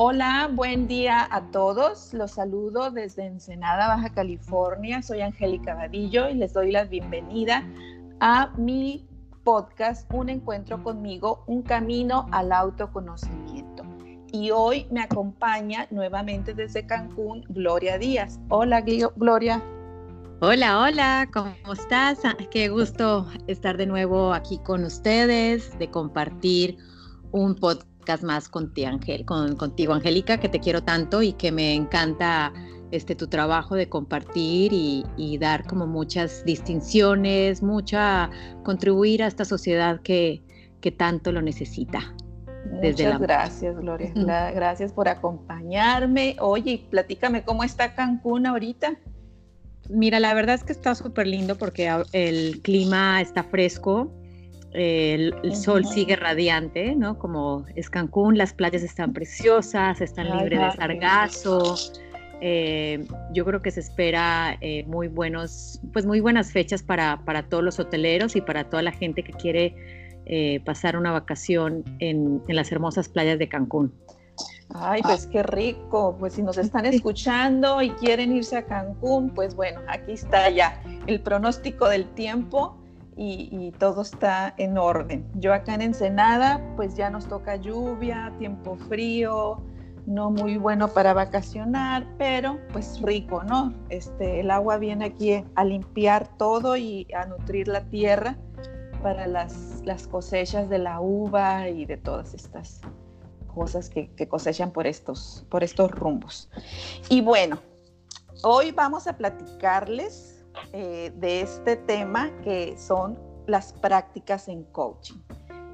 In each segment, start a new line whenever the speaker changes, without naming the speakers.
Hola, buen día a todos. Los saludo desde Ensenada, Baja California. Soy Angélica Vadillo y les doy la bienvenida a mi podcast Un encuentro conmigo, un camino al autoconocimiento. Y hoy me acompaña nuevamente desde Cancún Gloria Díaz. Hola, Gloria.
Hola, hola, ¿cómo estás? Ah, qué gusto estar de nuevo aquí con ustedes, de compartir un podcast más contigo, Angel, con, contigo, Angélica, que te quiero tanto y que me encanta este, tu trabajo de compartir y, dar como muchas distinciones, mucha contribuir a esta sociedad que, que tanto lo necesita.
Muchas gracias, Gloria. Gracias por acompañarme. Oye, platícame cómo está Cancún ahorita.
Mira, la verdad es que está súper lindo porque el clima está fresco el, sol sigue radiante, ¿no? Como es Cancún, las playas están preciosas, están libres de sargazo. Eh, yo creo que se espera eh, muy buenos, pues muy buenas fechas para, para, todos los hoteleros y para toda la gente que quiere eh, pasar una vacación en, en, las hermosas playas de Cancún.
Ay, pues qué rico. Pues si nos están escuchando y quieren irse a Cancún, pues bueno, aquí está ya el pronóstico del tiempo y, todo está en orden. Yo acá en Ensenada, pues ya nos toca lluvia, tiempo frío, no muy bueno para vacacionar, pero pues rico, ¿no? Este, el agua viene aquí a limpiar todo y a nutrir la tierra para las, las cosechas de la uva y de todas estas cosas que, que cosechan por estos, por estos rumbos. Y bueno, hoy vamos a platicarles eh, de este tema que son las prácticas en coaching.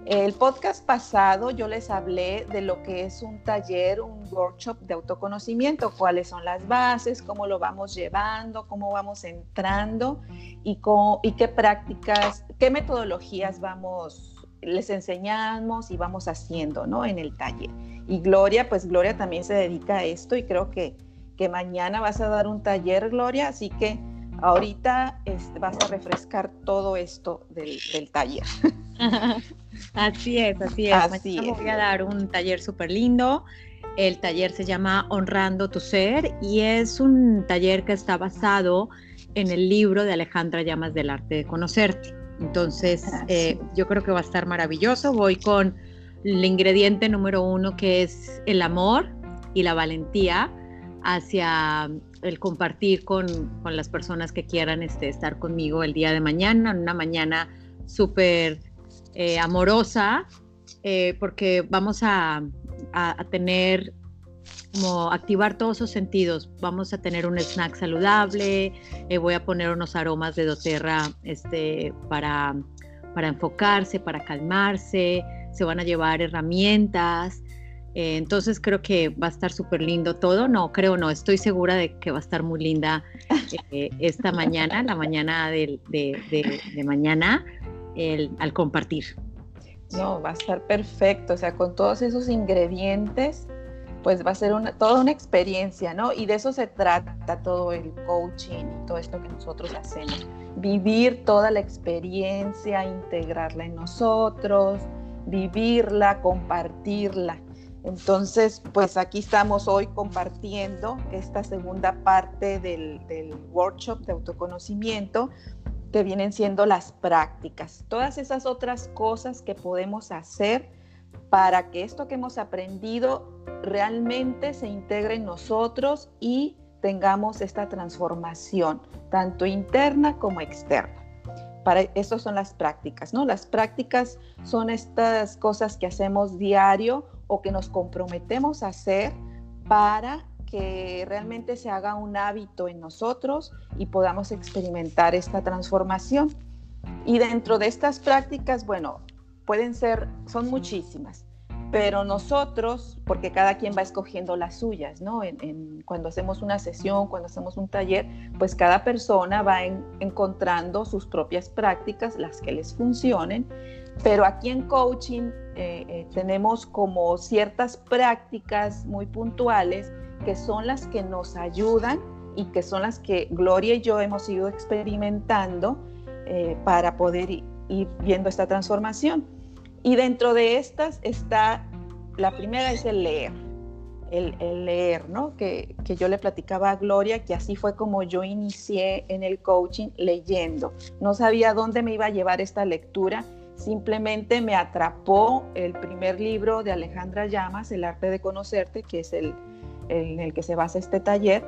El podcast pasado yo les hablé de lo que es un taller, un workshop de autoconocimiento, cuáles son las bases, cómo lo vamos llevando, cómo vamos entrando y, y qué prácticas, qué metodologías vamos, les enseñamos y vamos haciendo ¿no? en el taller. Y Gloria, pues Gloria también se dedica a esto y creo que, que mañana vas a dar un taller, Gloria, así que ahorita este, vas a refrescar todo esto del, taller.
así es, así es. Así voy a dar un taller súper lindo. El taller se llama Honrando tu Ser y es un taller que está basado en el libro de Alejandra Llamas del Arte de Conocerte. Entonces, eh, yo creo que va a estar maravilloso. Voy con el ingrediente número uno que es el amor y la valentía hacia el compartir con, las personas que quieran este, estar conmigo el día de mañana, una mañana súper eh, amorosa, eh, porque vamos a, tener como activar todos sus sentidos. Vamos a tener un snack saludable, eh, voy a poner unos aromas de doTERRA este, para, para enfocarse, para calmarse, se van a llevar herramientas, eh, entonces creo que va a estar súper lindo todo. No, creo no, estoy segura de que va a estar muy linda eh, esta mañana, la mañana de, mañana, al compartir.
No, va a estar perfecto, o sea, con todos esos ingredientes, pues va a ser toda una experiencia, ¿no? Y de eso se trata todo el coaching y todo esto que nosotros hacemos. Vivir toda la experiencia, integrarla en nosotros, vivirla, compartirla. Entonces, pues aquí estamos hoy compartiendo esta segunda parte del, workshop de autoconocimiento que vienen siendo las prácticas, todas esas otras cosas que podemos hacer para que esto que hemos aprendido realmente se integre en nosotros y tengamos esta transformación, tanto interna como externa. Para eso son las prácticas, ¿no? Las prácticas son estas cosas que hacemos diario o que nos comprometemos a hacer para que realmente se haga un hábito en nosotros y podamos experimentar esta transformación. Y dentro de estas prácticas, bueno, pueden ser, son muchísimas, pero nosotros, porque cada quien va escogiendo las suyas, ¿no? cuando hacemos una sesión, cuando hacemos un taller, pues cada persona va encontrando sus propias prácticas, las que les funcionen, pero aquí en coaching eh, eh, tenemos como ciertas prácticas muy puntuales que son las que nos ayudan y que son las que Gloria y yo hemos ido experimentando eh, para poder ir viendo esta transformación. Y dentro de estas está, la primera es el leer. el, leer, ¿no? Que, que, yo le platicaba a Gloria que así fue como yo inicié en el coaching leyendo. No sabía dónde me iba a llevar esta lectura, simplemente me atrapó el primer libro de Alejandra Llamas, El arte de conocerte, que es el, en el que se basa este taller.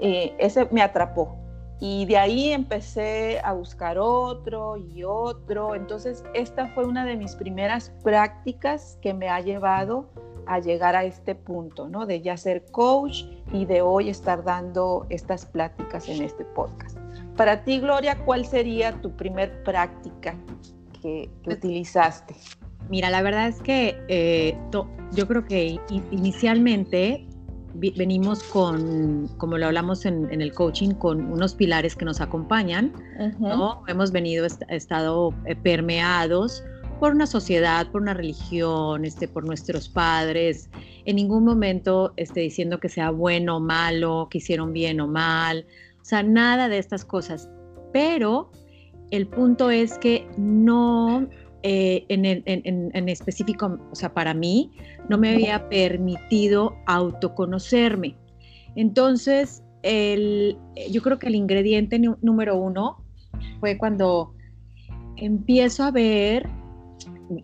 Eh, ese me atrapó. Y de ahí empecé a buscar otro y otro. Entonces, esta fue una de mis primeras prácticas que me ha llevado a llegar a este punto, ¿no? De ya ser coach y de hoy estar dando estas pláticas en este podcast. Para ti, Gloria, ¿cuál sería tu primer práctica que, pues utilizaste?
Mira, la verdad es que eh, yo creo que inicialmente venimos con, como lo hablamos en, el coaching, con unos pilares que nos acompañan, ¿no? Hemos venido, estado eh, permeados por una sociedad, por una religión, este, por nuestros padres, en ningún momento este, diciendo que sea bueno o malo, que hicieron bien o mal, o sea, nada de estas cosas. Pero el punto es que no eh, en, específico, o sea, para mí, no me había permitido autoconocerme. Entonces, el, yo creo que el ingrediente número uno fue cuando empiezo a ver,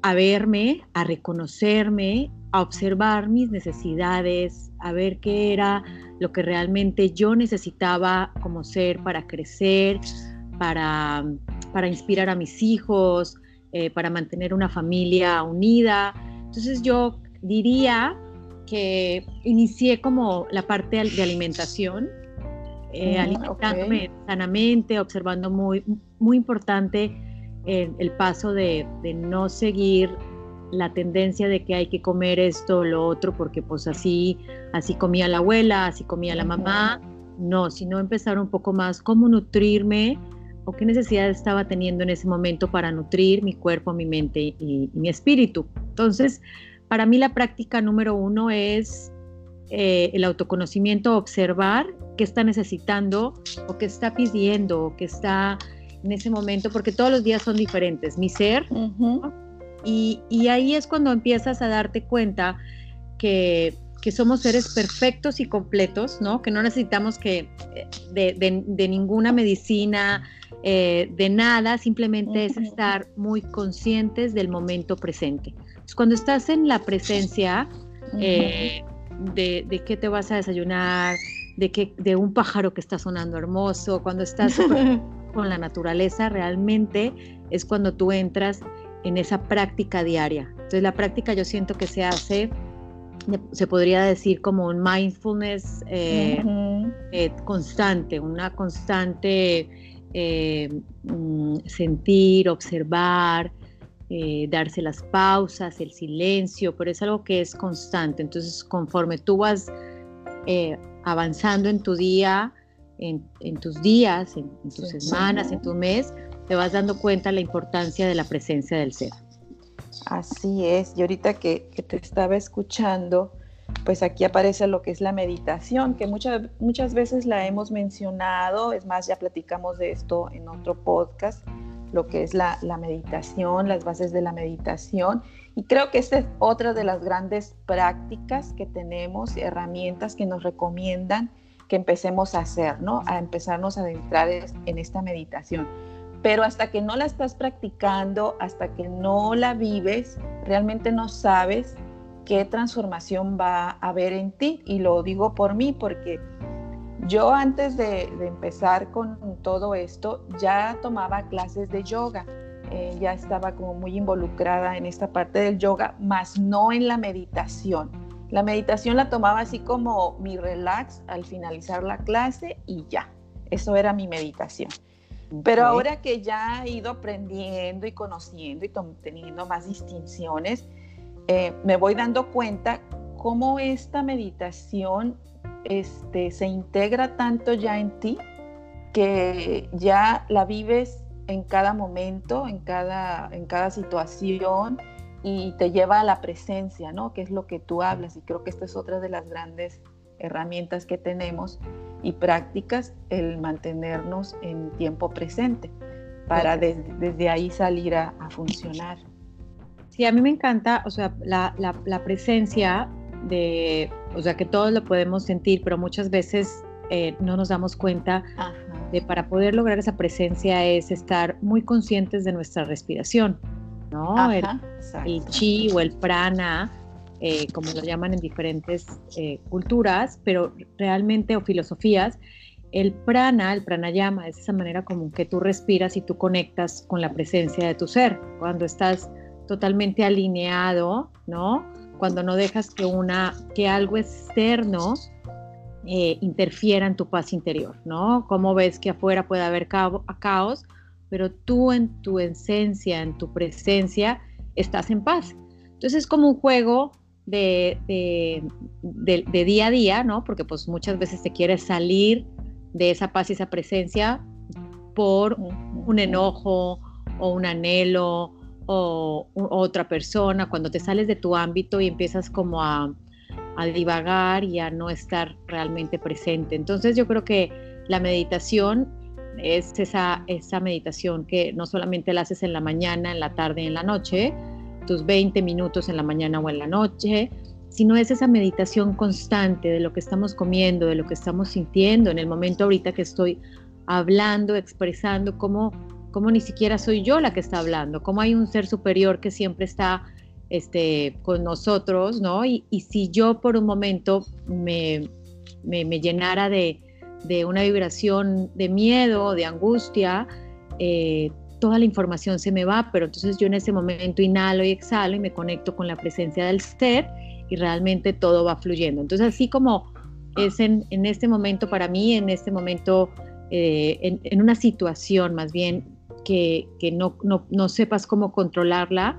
a verme, a reconocerme, a observar mis necesidades, a ver qué era lo que realmente yo necesitaba como ser para crecer, para, para inspirar a mis hijos, eh, para mantener una familia unida. Entonces yo diría que inicié como la parte de alimentación, eh, mm, alimentándome sanamente, observando muy, muy importante el, el paso de, de, no seguir la tendencia de que hay que comer esto o lo otro porque pues así, así comía la abuela, así comía la mamá, no, sino empezar un poco más cómo nutrirme o qué necesidad estaba teniendo en ese momento para nutrir mi cuerpo, mi mente y, mi espíritu. Entonces, para mí la práctica número uno es eh, el autoconocimiento, observar qué está necesitando o qué está pidiendo o qué está en ese momento, porque todos los días son diferentes, mi ser. y, y, ahí es cuando empiezas a darte cuenta que, que, somos seres perfectos y completos, ¿no? Que no necesitamos que eh, de, de, de ninguna medicina, eh, de nada, simplemente es estar muy conscientes del momento presente. cuando estás en la presencia eh, de, qué te vas a desayunar, de, que, de un pájaro que está sonando hermoso, cuando estás con la naturaleza, realmente es cuando tú entras en esa práctica diaria. Entonces la práctica yo siento que se hace, se podría decir como un mindfulness eh, constante, una constante eh, mm, sentir, observar, eh, darse las pausas, el silencio, pero es algo que es constante. Entonces, conforme tú vas eh, avanzando en tu día, en, tus días, en, tus semanas, en tu mes, te vas dando cuenta la importancia de la presencia del ser.
Así es, y ahorita que, que te estaba escuchando, pues aquí aparece lo que es la meditación, que muchas, muchas veces la hemos mencionado, es más, ya platicamos de esto en otro podcast, lo que es la, meditación, las bases de la meditación. Y creo que esta es otra de las grandes prácticas que tenemos, herramientas que nos recomiendan que empecemos a hacer, ¿no? A empezarnos a adentrar en esta meditación. Pero hasta que no la estás practicando, hasta que no la vives, realmente no sabes qué transformación va a haber en ti. Y lo digo por mí porque yo antes de, empezar con todo esto ya tomaba clases de yoga. Eh, ya estaba como muy involucrada en esta parte del yoga, más no en la meditación. La meditación la tomaba así como mi relax al finalizar la clase y ya. Eso era mi meditación. Pero ahora que ya he ido aprendiendo y conociendo y teniendo más distinciones, eh, me voy dando cuenta cómo esta meditación este, se integra tanto ya en ti que ya la vives en cada momento, en cada, en cada situación y te lleva a la presencia, ¿no? Que es lo que tú hablas y creo que esta es otra de las grandes herramientas que tenemos y prácticas, el mantenernos en tiempo presente para desde ahí salir a funcionar.
Sí, a mí me encanta, o sea, la, la, presencia de, o sea que todos lo podemos sentir, pero muchas veces eh, no nos damos cuenta de para poder lograr esa presencia es estar muy conscientes de nuestra respiración, ¿no? el, chi o el prana, eh, como lo llaman en diferentes eh, culturas, pero realmente o filosofías, el prana, el pranayama, es esa manera como que tú respiras y tú conectas con la presencia de tu ser. Cuando estás totalmente alineado, ¿no? Cuando no dejas que una, que algo externo eh, interfiera en tu paz interior, ¿no? Cómo ves que afuera puede haber caos, pero tú en tu esencia, en tu presencia, estás en paz. Entonces es como un juego de, de, día a día, ¿no? Porque pues muchas veces te quieres salir de esa paz y esa presencia por un enojo o un anhelo o, otra persona, cuando te sales de tu ámbito y empiezas como a, divagar y a no estar realmente presente. Entonces yo creo que la meditación es esa, esa meditación que no solamente la haces en la mañana, en la tarde, en la noche, tus 20 minutos en la mañana o en la noche, sino es esa meditación constante de lo que estamos comiendo, de lo que estamos sintiendo en el momento ahorita que estoy hablando, expresando, cómo cómo ni siquiera soy yo la que está hablando, cómo hay un ser superior que siempre está este, con nosotros, ¿no? Y, si yo por un momento me, me, llenara de, de, una vibración de miedo, de angustia, eh, toda la información se me va, pero entonces yo en ese momento inhalo y exhalo y me conecto con la presencia del ser y realmente todo va fluyendo. Entonces así como es en, en este momento para mí, en este momento, eh, en, en, una situación más bien que, no, no, sepas cómo controlarla,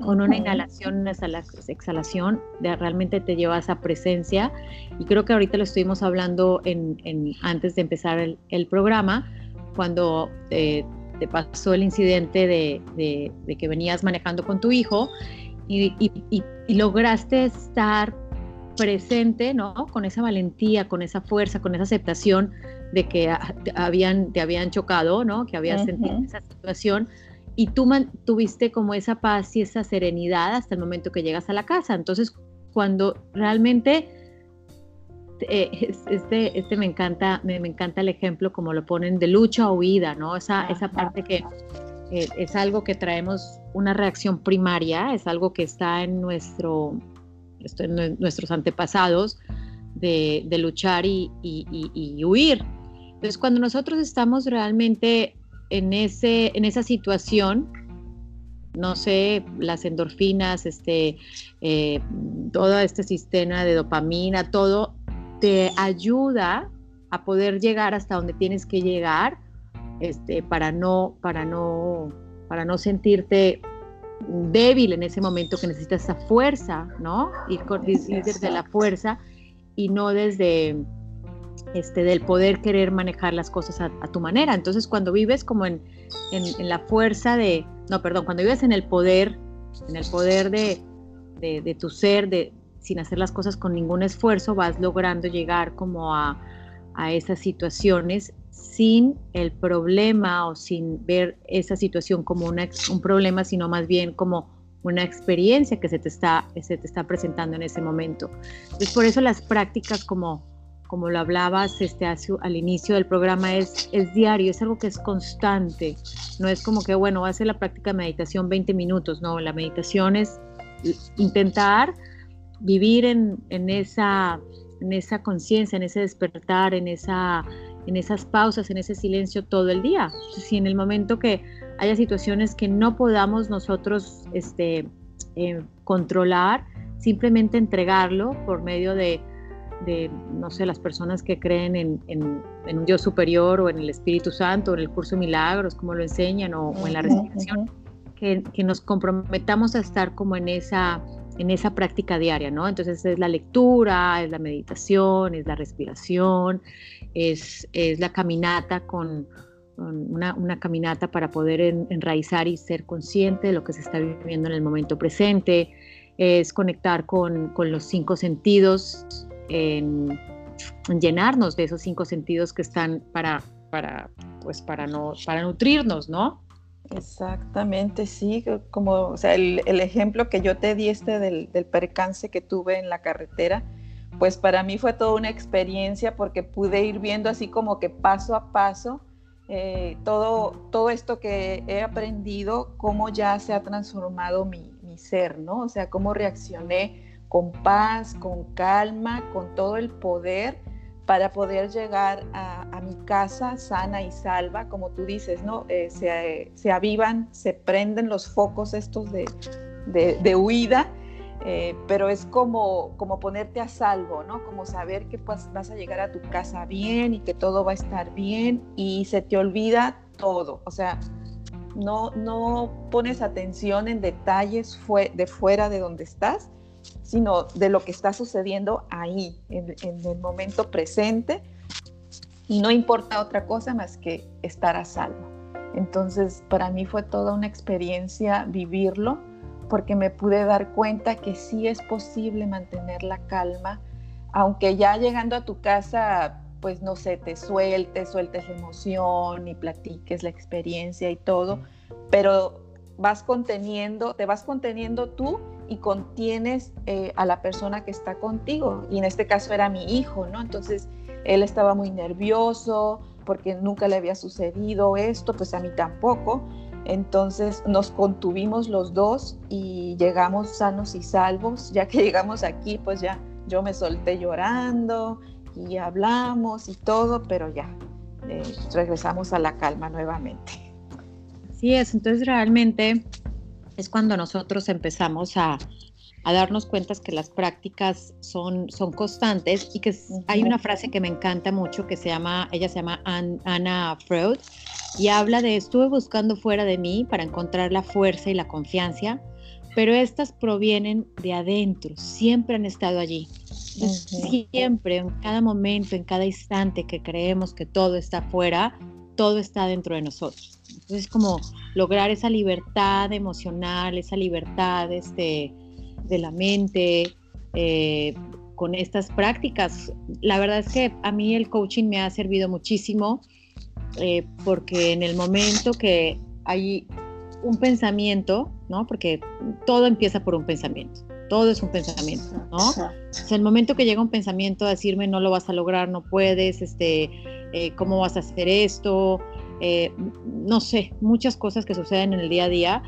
con una inhalación, una exhalación, realmente te lleva a esa presencia. Y creo que ahorita lo estuvimos hablando en, antes de empezar el, programa, cuando te pasó el incidente de, que venías manejando con tu hijo y, y, lograste estar presente, ¿no? Con esa valentía, con esa fuerza, con esa aceptación de que habían, te habían chocado, ¿no? Que habías sentido esa situación y tú tuviste como esa paz y esa serenidad hasta el momento que llegas a la casa. Entonces, cuando realmente eh, este, este me encanta, me, encanta el ejemplo como lo ponen de lucha o huida, ¿no? Esa, esa parte que eh, es algo que traemos una reacción primaria, es algo que está en nuestro, en nuestros antepasados de, luchar y, y huir. Entonces, cuando nosotros estamos realmente en, ese, en esa situación, no sé, las endorfinas, este, eh, todo este sistema de dopamina, todo te ayuda a poder llegar hasta donde tienes que llegar, este, para no, para no, para no sentirte débil en ese momento que necesitas esa fuerza, ¿no? Y con, desde la fuerza y no desde este, del poder querer manejar las cosas a, tu manera. Entonces, cuando vives como en, la fuerza de, no, perdón, cuando vives en el poder, en el poder de, tu ser, de, sin hacer las cosas con ningún esfuerzo, vas logrando llegar como a, a esas situaciones sin el problema o sin ver esa situación como un problema, sino más bien como una experiencia que se te, está, se te está presentando en ese momento. Entonces, por eso las prácticas como como lo hablabas este, al inicio del programa, es, es diario, es algo que es constante. No es como que, bueno, va a hacer la práctica de meditación 20 minutos, no, la meditación es intentar vivir en, en esa, en esa conciencia, en ese despertar, en, esa, en esas pausas, en ese silencio todo el día. Si en el momento que haya situaciones que no podamos nosotros este, eh, controlar, simplemente entregarlo por medio de de, no sé, las personas que creen en, un Dios superior o en el Espíritu Santo, o en el curso de milagros, como lo enseñan, o, en la respiración, que, nos comprometamos a estar como en esa, en esa práctica diaria, ¿no? Entonces es la lectura, es la meditación, es la respiración, es, es la caminata con, una, una, caminata para poder enraizar y ser consciente de lo que se está viviendo en el momento presente, es conectar con, con los cinco sentidos en, llenarnos de esos cinco sentidos que están para, para, pues para, no, para nutrirnos, ¿no?
Exactamente, sí, como o sea, el, ejemplo que yo te di este del, del, percance que tuve en la carretera, pues para mí fue toda una experiencia porque pude ir viendo así como que paso a paso eh, todo, todo esto que he aprendido, cómo ya se ha transformado mi, mi ser, ¿no? O sea, cómo reaccioné con paz, con calma, con todo el poder para poder llegar a, mi casa sana y salva, como tú dices, ¿no? Eh, se, avivan, se prenden los focos estos de, de, huida, eh, pero es como, como ponerte a salvo, ¿no? Como saber que pues, vas a llegar a tu casa bien y que todo va a estar bien y se te olvida todo, o sea, no, no pones atención en detalles fue, de fuera de donde estás, sino de lo que está sucediendo ahí, en, el momento presente, y no importa otra cosa más que estar a salvo. Entonces, para mí fue toda una experiencia vivirlo, porque me pude dar cuenta que sí es posible mantener la calma, aunque ya llegando a tu casa, pues no sé, te sueltes, sueltes la emoción y platiques la experiencia y todo, pero vas conteniendo, te vas conteniendo tú y contienes eh, a la persona que está contigo. Y en este caso era mi hijo, ¿no? Entonces él estaba muy nervioso porque nunca le había sucedido esto, pues a mí tampoco. Entonces nos contuvimos los dos y llegamos sanos y salvos. Ya que llegamos aquí, pues ya yo me solté llorando y hablamos y todo, pero ya eh, regresamos a la calma nuevamente.
Así es, entonces realmente es cuando nosotros empezamos a, darnos cuenta que las prácticas son, son constantes y que hay una frase que me encanta mucho que se llama, ella se llama Anna Freud y habla de estuve buscando fuera de mí para encontrar la fuerza y la confianza, pero estas provienen de adentro, siempre han estado allí. Siempre, en cada momento, en cada instante que creemos que todo está afuera, todo está dentro de nosotros. Entonces, como lograr esa libertad emocional, esa libertad este, de la mente eh, con estas prácticas. La verdad es que a mí el coaching me ha servido muchísimo eh, porque en el momento que hay un pensamiento, ¿no? Porque todo empieza por un pensamiento. Todo es un pensamiento, ¿no? O sea, el momento que llega un pensamiento a decirme no lo vas a lograr, no puedes, este, eh, cómo vas a hacer esto, eh, no sé, muchas cosas que suceden en el día a día.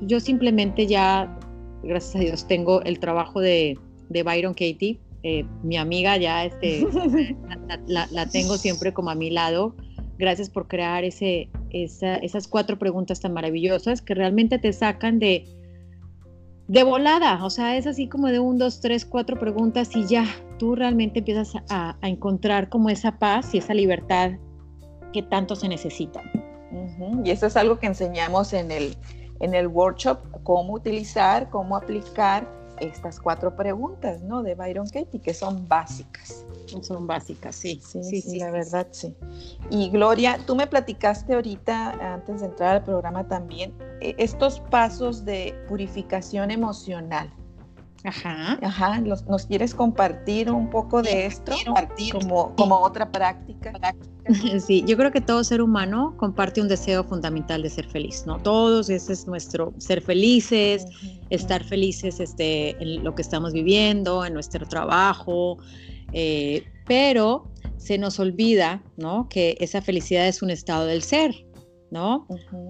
Yo simplemente ya, gracias a Dios, tengo el trabajo de, Byron Katie, eh, mi amiga ya, este, la, tengo siempre como a mi lado. Gracias por crear ese, esas cuatro preguntas tan maravillosas que realmente te sacan de, de volada, o sea, es así como de un, dos, tres, cuatro preguntas y ya, tú realmente empiezas a, a encontrar como esa paz y esa libertad que tanto se necesita.
Y eso es algo que enseñamos en el, en el workshop, cómo utilizar, cómo aplicar estas cuatro preguntas, ¿no? De Byron Katie, que son básicas.
Son básicas, sí. Sí,
sí, la verdad, sí. Y Gloria, tú me platicaste ahorita, antes de entrar al programa también, e, estos pasos de purificación emocional.
Ajá.
Ajá, ¿nos quieres compartir un poco de esto? Como, como otra práctica.
Sí, yo creo que todo ser humano comparte un deseo fundamental de ser feliz, ¿no? Todos, ese es nuestro ser felices, estar felices este, en lo que estamos viviendo, en nuestro trabajo, eh, pero se nos olvida, ¿no? Que esa felicidad es un estado del ser, ¿no?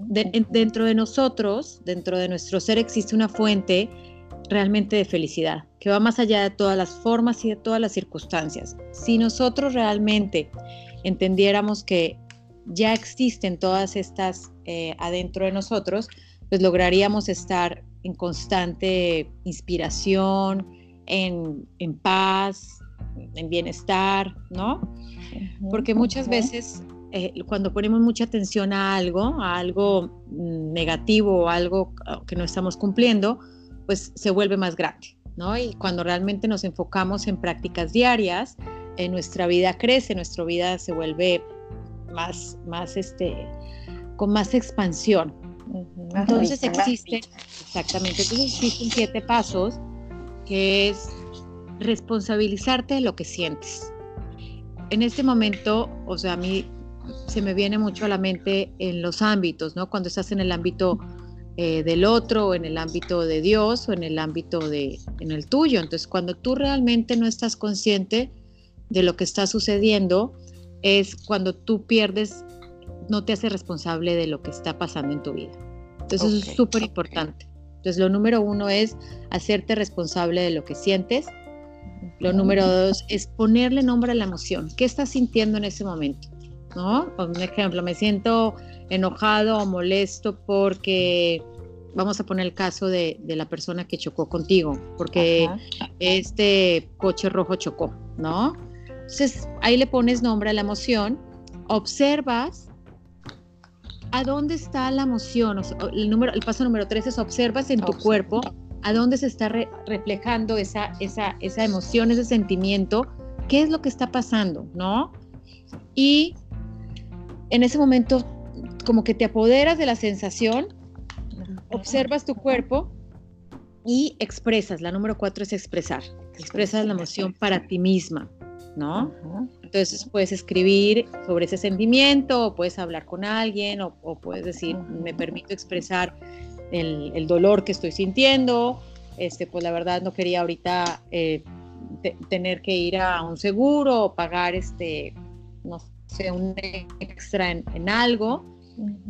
dentro de nosotros, dentro de nuestro ser existe una fuente realmente de felicidad, que va más allá de todas las formas y de todas las circunstancias. Si nosotros realmente entendiéramos que ya existen todas estas eh, adentro de nosotros, pues lograríamos estar en constante inspiración, en, paz, en bienestar, ¿no? Porque muchas veces eh, cuando ponemos mucha atención a algo, a algo mm, negativo o algo que no estamos cumpliendo, pues se vuelve más grande, ¿no? Y cuando realmente nos enfocamos en prácticas diarias, en nuestra vida crece, nuestra vida se vuelve más, más este, con más expansión. Entonces existen, exactamente, entonces existen siete pasos que es responsabilizarte de lo que sientes. En este momento, o sea, a mí se me viene mucho a la mente en los ámbitos, ¿no? Cuando estás en el ámbito eh, del otro, o en el ámbito de Dios, o en el ámbito de, en el tuyo. Entonces, cuando tú realmente no estás consciente de lo que está sucediendo, es cuando tú pierdes, no te haces responsable de lo que está pasando en tu vida. Entonces, eso es súper importante. Entonces, lo número uno es hacerte responsable de lo que sientes. Lo número dos es ponerle nombre a la emoción. ¿Qué estás sintiendo en ese momento? ¿No? Un ejemplo, me siento enojado o molesto porque, vamos a poner el caso de, la persona que chocó contigo, porque este coche rojo chocó, ¿no? Entonces, ahí le pones nombre a la emoción, observas a dónde está la emoción. el, número, el paso número tres es observas en tu cuerpo a dónde se está reflejando esa, esa, esa emoción, ese sentimiento, qué es lo que está pasando, ¿no? Y en ese momento como que te apoderas de la sensación, observas tu cuerpo y expresas. La número cuatro es expresar. Expresas la emoción para ti misma, ¿no? Entonces puedes escribir sobre ese sentimiento, o puedes hablar con alguien, o, puedes decir, me permito expresar el, dolor que estoy sintiendo. Este, pues la verdad no quería ahorita eh, tener que ir a un seguro o pagar este, no sé, un extra en, algo.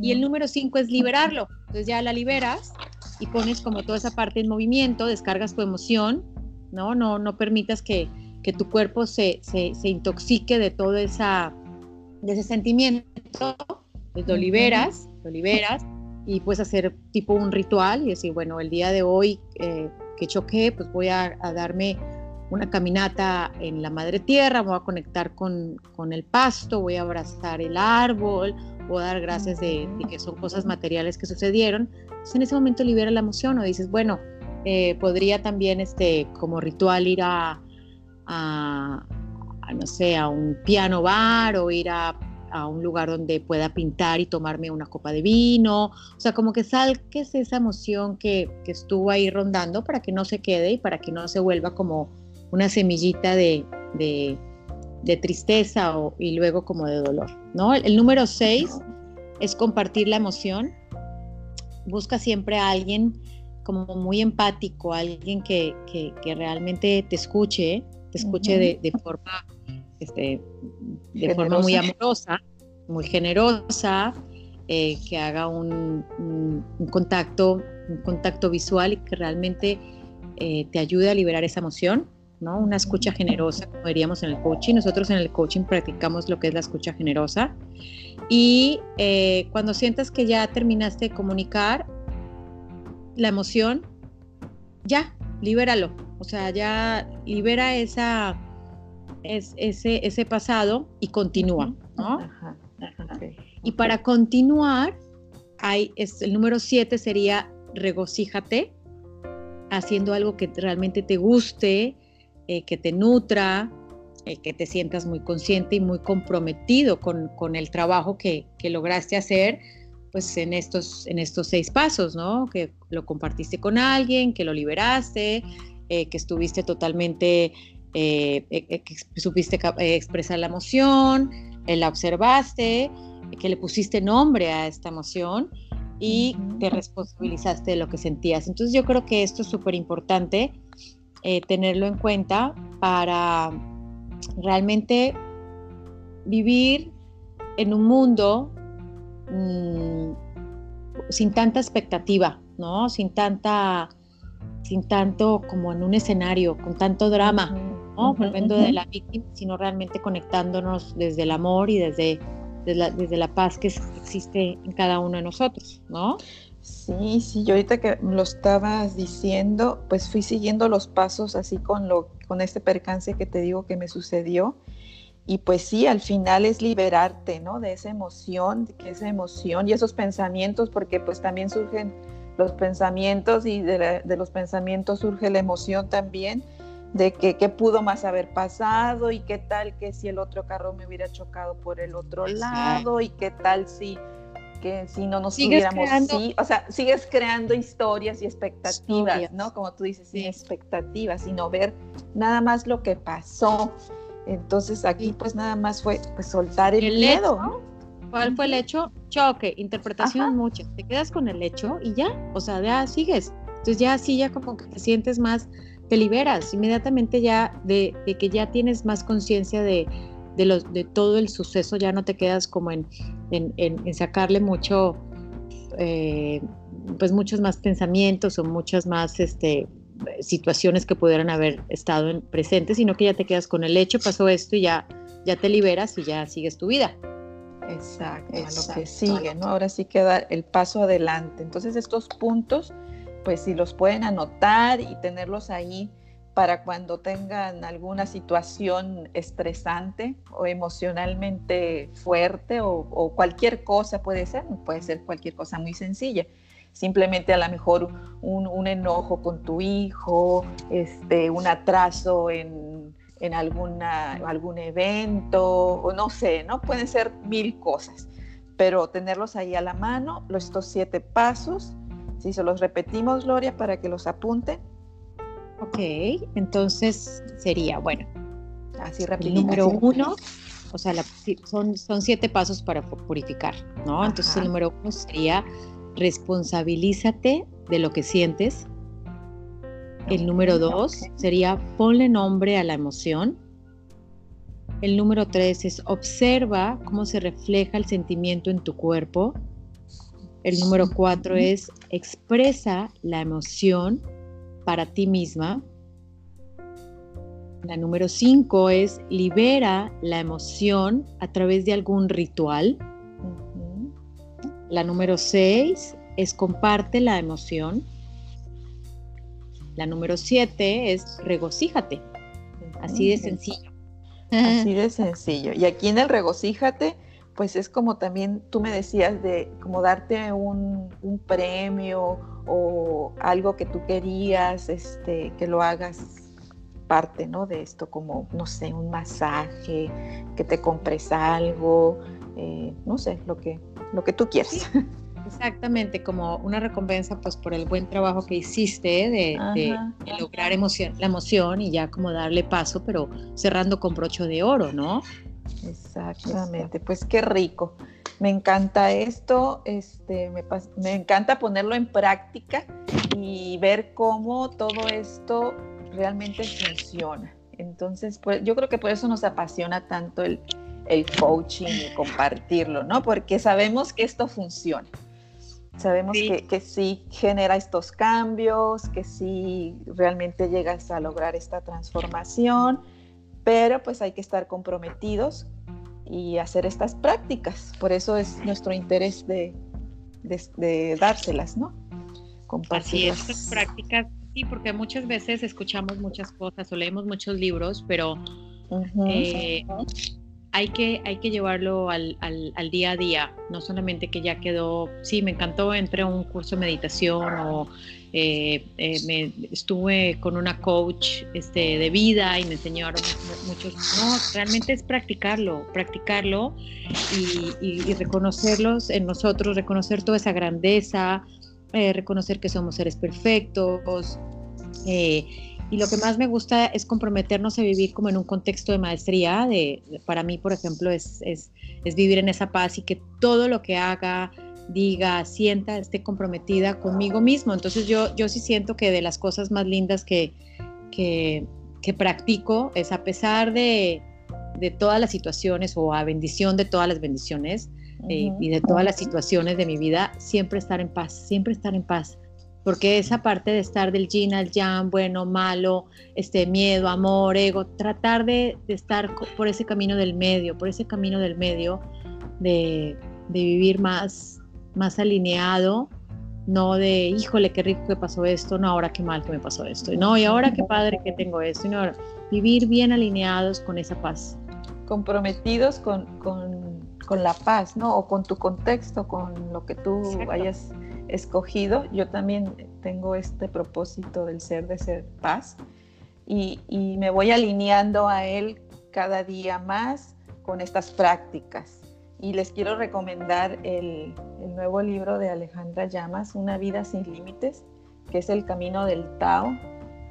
Y el número cinco es liberarlo. Entonces ya la liberas y pones como toda esa parte en movimiento, descargas tu emoción, ¿no? No, no permitas que, que tu cuerpo se, se, se, intoxique de todo esa, de ese sentimiento, pues lo liberas, lo liberas y puedes hacer tipo un ritual y decir, bueno, el día de hoy eh, que choqué, pues voy a, darme una caminata en la madre tierra, voy a conectar con, con, el pasto, voy a abrazar el árbol, voy a dar gracias de, que son cosas materiales que sucedieron. Entonces en ese momento libera la emoción o dices, bueno, eh, podría también este, como ritual ir a, a, no sé, a un piano bar o ir a, un lugar donde pueda pintar y tomarme una copa de vino. O sea, como que salques esa emoción que, estuvo ahí rondando para que no se quede y para que no se vuelva como una semillita de, tristeza y luego como de dolor, ¿no? El, número seis es compartir la emoción. Busca siempre a alguien como muy empático, alguien que, que realmente te escuche, te escuche de, forma, este, de forma muy amorosa, muy generosa, eh, que haga un, contacto, un contacto visual y que realmente eh, te ayude a liberar esa emoción, ¿no? Una escucha generosa, como diríamos en el coaching. Nosotros en el coaching practicamos lo que es la escucha generosa. Y eh, cuando sientas que ya terminaste de comunicar la emoción, ya, libéralo, o sea, ya libera esa, ese, ese pasado y continúa, ¿no? Y para continuar, hay, es, el número siete sería regocíjate, haciendo algo que realmente te guste, eh, que te nutra, eh, que te sientas muy consciente y muy comprometido con, con el trabajo que, que, lograste hacer, pues en estos, en estos seis pasos, ¿no? Que lo compartiste con alguien, que lo liberaste, eh, que estuviste totalmente, eh, que supiste expresar la emoción, la observaste, que le pusiste nombre a esta emoción y te responsabilizaste de lo que sentías. Entonces yo creo que esto es súper importante tenerlo en cuenta para realmente vivir en un mundo mm, sin tanta expectativa, ¿no? Sin tanta sin tanto como en un escenario, con tanto drama, ¿no? Volviendo de la víctima, sino realmente conectándonos desde el amor y desde, desde, la, paz que existe en cada uno de nosotros, ¿no?
Sí, sí, yo ahorita que lo estabas diciendo, pues fui siguiendo los pasos así con, lo, con este percance que te digo que me sucedió. Y pues sí, al final es liberarte, ¿no? De esa emoción, de esa emoción y esos pensamientos, porque pues también surgen los pensamientos y de, los pensamientos surge la emoción también de que qué pudo más haber pasado y qué tal que si el otro carro me hubiera chocado por el otro lado y qué tal si que si no nos tuviéramos sí, o sea, sigues creando historias y expectativas, ¿no? Como tú dices, sin expectativas, sino ver nada más lo que pasó. Entonces aquí pues nada más fue pues soltar el, miedo, ¿no?
¿Cuál fue el hecho? Choque, interpretación mucha. Te quedas con el hecho y ya, o sea, ya sigues. Entonces ya así ya como que te sientes más, te liberas inmediatamente ya de, que ya tienes más conciencia de, de, los, de todo el suceso, ya no te quedas como en, en, sacarle mucho, eh, pues muchos más pensamientos o muchas más este, situaciones que pudieran haber estado en presentes, sino que ya te quedas con el hecho, pasó esto y ya, ya te liberas y ya sigues tu vida.
Exacto, lo que sigue, ¿no? Ahora sí queda el paso adelante. Entonces estos puntos, pues si los pueden anotar y tenerlos ahí para cuando tengan alguna situación estresante o emocionalmente fuerte o, cualquier cosa puede ser, puede ser cualquier cosa muy sencilla. Simplemente a lo mejor un, enojo con tu hijo, este, un atraso en, en alguna, algún evento, o no sé, ¿no? Pueden ser mil cosas, pero tenerlos ahí a la mano, estos siete pasos, si se los repetimos, Gloria, para que los apunten
Ok, entonces sería, bueno, así rápido. número uno, o sea, son, son siete pasos para purificar, ¿no? Entonces el número uno sería responsabilízate de lo que sientes. El número dos sería ponle nombre a la emoción. El número tres es observa cómo se refleja el sentimiento en tu cuerpo. El número cuatro es expresa la emoción para ti misma. La número cinco es libera la emoción a través de algún ritual. La número seis es comparte la emoción. La número siete es regocíjate. Así de sencillo.
Así de sencillo. Y aquí en el regocíjate, pues es como también tú me decías de como darte un, un premio o algo que tú querías, este, que lo hagas parte ¿no? de esto, como, no sé, un masaje, que te compres algo, eh, no sé, lo que, lo que tú quieras.
exactamente, como una recompensa pues por el buen trabajo que hiciste de, lograr emoción, la emoción y ya como darle paso, pero cerrando con brocho de oro, ¿no?
Exactamente, pues qué rico me encanta esto, este, me, encanta ponerlo en práctica y ver cómo todo esto realmente funciona. Entonces, pues, yo creo que por eso nos apasiona tanto el, coaching y compartirlo, ¿no? Porque sabemos que esto funciona. Sabemos Que, que, sí genera estos cambios, que sí realmente llegas a lograr esta transformación, pero pues hay que estar comprometidos y hacer estas prácticas. Por eso es nuestro interés de, de, dárselas, ¿no?
Compartir. Así estas prácticas, sí, porque muchas veces escuchamos muchas cosas o leemos muchos libros, pero eh, hay, que, hay que llevarlo al, al, día a día, no solamente que ya quedó, sí, me encantó, entré a un curso de meditación o eh, eh, me estuve con una coach este, de vida y me enseñaron muchos, no, realmente es practicarlo, practicarlo y, reconocerlos en nosotros, reconocer toda esa grandeza, eh, reconocer que somos seres perfectos. y lo que más me gusta es comprometernos a vivir como en un contexto de maestría. De, para mí, por ejemplo, es, es, es vivir en esa paz y que todo lo que haga, diga, sienta, esté comprometida conmigo mismo. Entonces yo, yo sí siento que de las cosas más lindas que, que, practico es a pesar de, todas las situaciones o a bendición de todas las bendiciones eh, y de todas las situaciones de mi vida, siempre estar en paz, siempre estar en paz. Porque esa parte de estar del yin al yang, bueno, malo, este, miedo, amor, ego, tratar de, estar por ese camino del medio, por ese camino del medio, de, de vivir más, más alineado, no de, híjole, qué rico que pasó esto, no, ahora qué mal que me pasó esto, no, y ahora qué padre que tengo esto, no, vivir bien alineados con esa paz.
Comprometidos con, con, con la paz, ¿no? O con tu contexto, con lo que tú hayas escogido. Yo también tengo este propósito del ser, de ser paz, y, y me voy alineando a él cada día más con estas prácticas y les quiero recomendar el, nuevo libro de Alejandra Llamas, Una vida sin límites, que es el camino del Tao,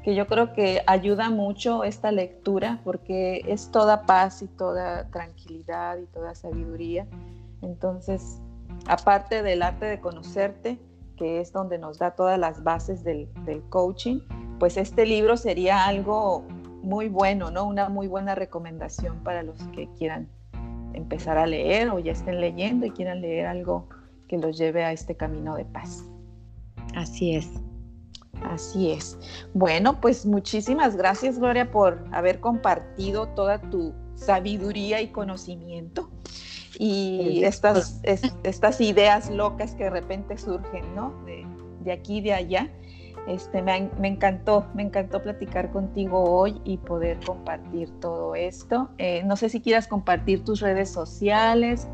que yo creo que ayuda mucho esta lectura porque es toda paz y toda tranquilidad y toda sabiduría Entonces, aparte del arte de conocerte, que es donde nos da todas las bases del, coaching, pues este libro sería algo muy bueno, ¿no? Una muy buena recomendación para los que quieran empezar a leer o ya estén leyendo y quieran leer algo que los lleve a este camino de paz.
Así es.
Así es. Bueno, pues muchísimas gracias, Gloria, por haber compartido toda tu sabiduría y conocimiento y estas, estas ideas locas que de repente surgen, ¿no? De, de aquí y de allá. Este, me, me, encantó, me encantó platicar contigo hoy y poder compartir todo esto. Eh, no sé si quieras compartir tus redes sociales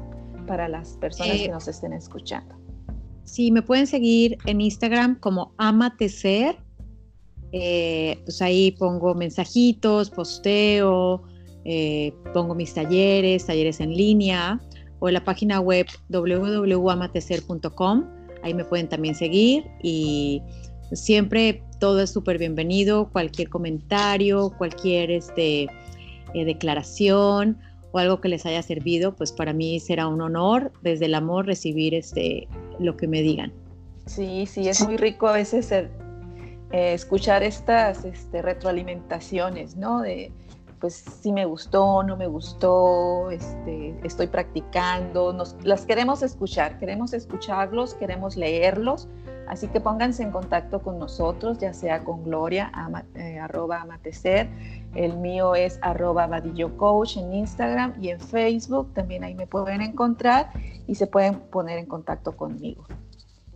para las personas que nos estén escuchando.
Sí, me pueden seguir en Instagram como Amatecer. Eh, pues ahí pongo mensajitos, posteo, eh, pongo mis talleres, talleres en línea o en la página web www.amatecer.com. Ahí me pueden también seguir y siempre todo es súper bienvenido, cualquier comentario, cualquier este, eh, declaración o algo que les haya servido, pues para mí será un honor desde el amor recibir este, lo que me digan.
Sí, sí, es muy rico a veces eh, escuchar estas este, retroalimentaciones, ¿no? De, pues si me gustó, no me gustó, este, estoy practicando, nos, las queremos escuchar, queremos escucharlos, queremos leerlos, así que pónganse en contacto con nosotros, ya sea con Gloria, eh, arroba amatecer, el mío es arroba vadillo coach en Instagram y en Facebook, también ahí me pueden encontrar y se pueden poner en contacto conmigo.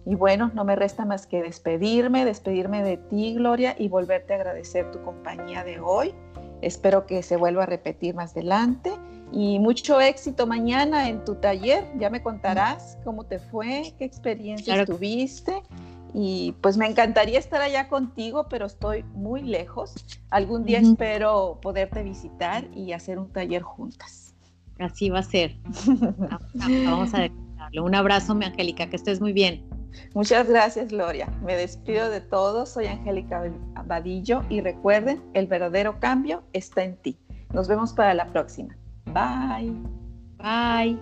Y bueno, no me resta más que despedirme, despedirme de ti, Gloria, y volverte a agradecer tu compañía de hoy. Espero que se vuelva a repetir más adelante y mucho éxito mañana en tu taller. Ya me contarás cómo te fue, qué experiencias tuviste. Y pues me encantaría estar allá contigo, pero estoy muy lejos. Algún día espero poderte visitar y hacer un taller juntas.
Así va a ser. Vamos a declararlo. Un abrazo, mi Angélica, que estés muy bien.
Muchas gracias, Gloria. Me despido de todos. Soy Angélica Vadillo y recuerden, el verdadero cambio está en ti. Nos vemos para la próxima. Bye.
Bye.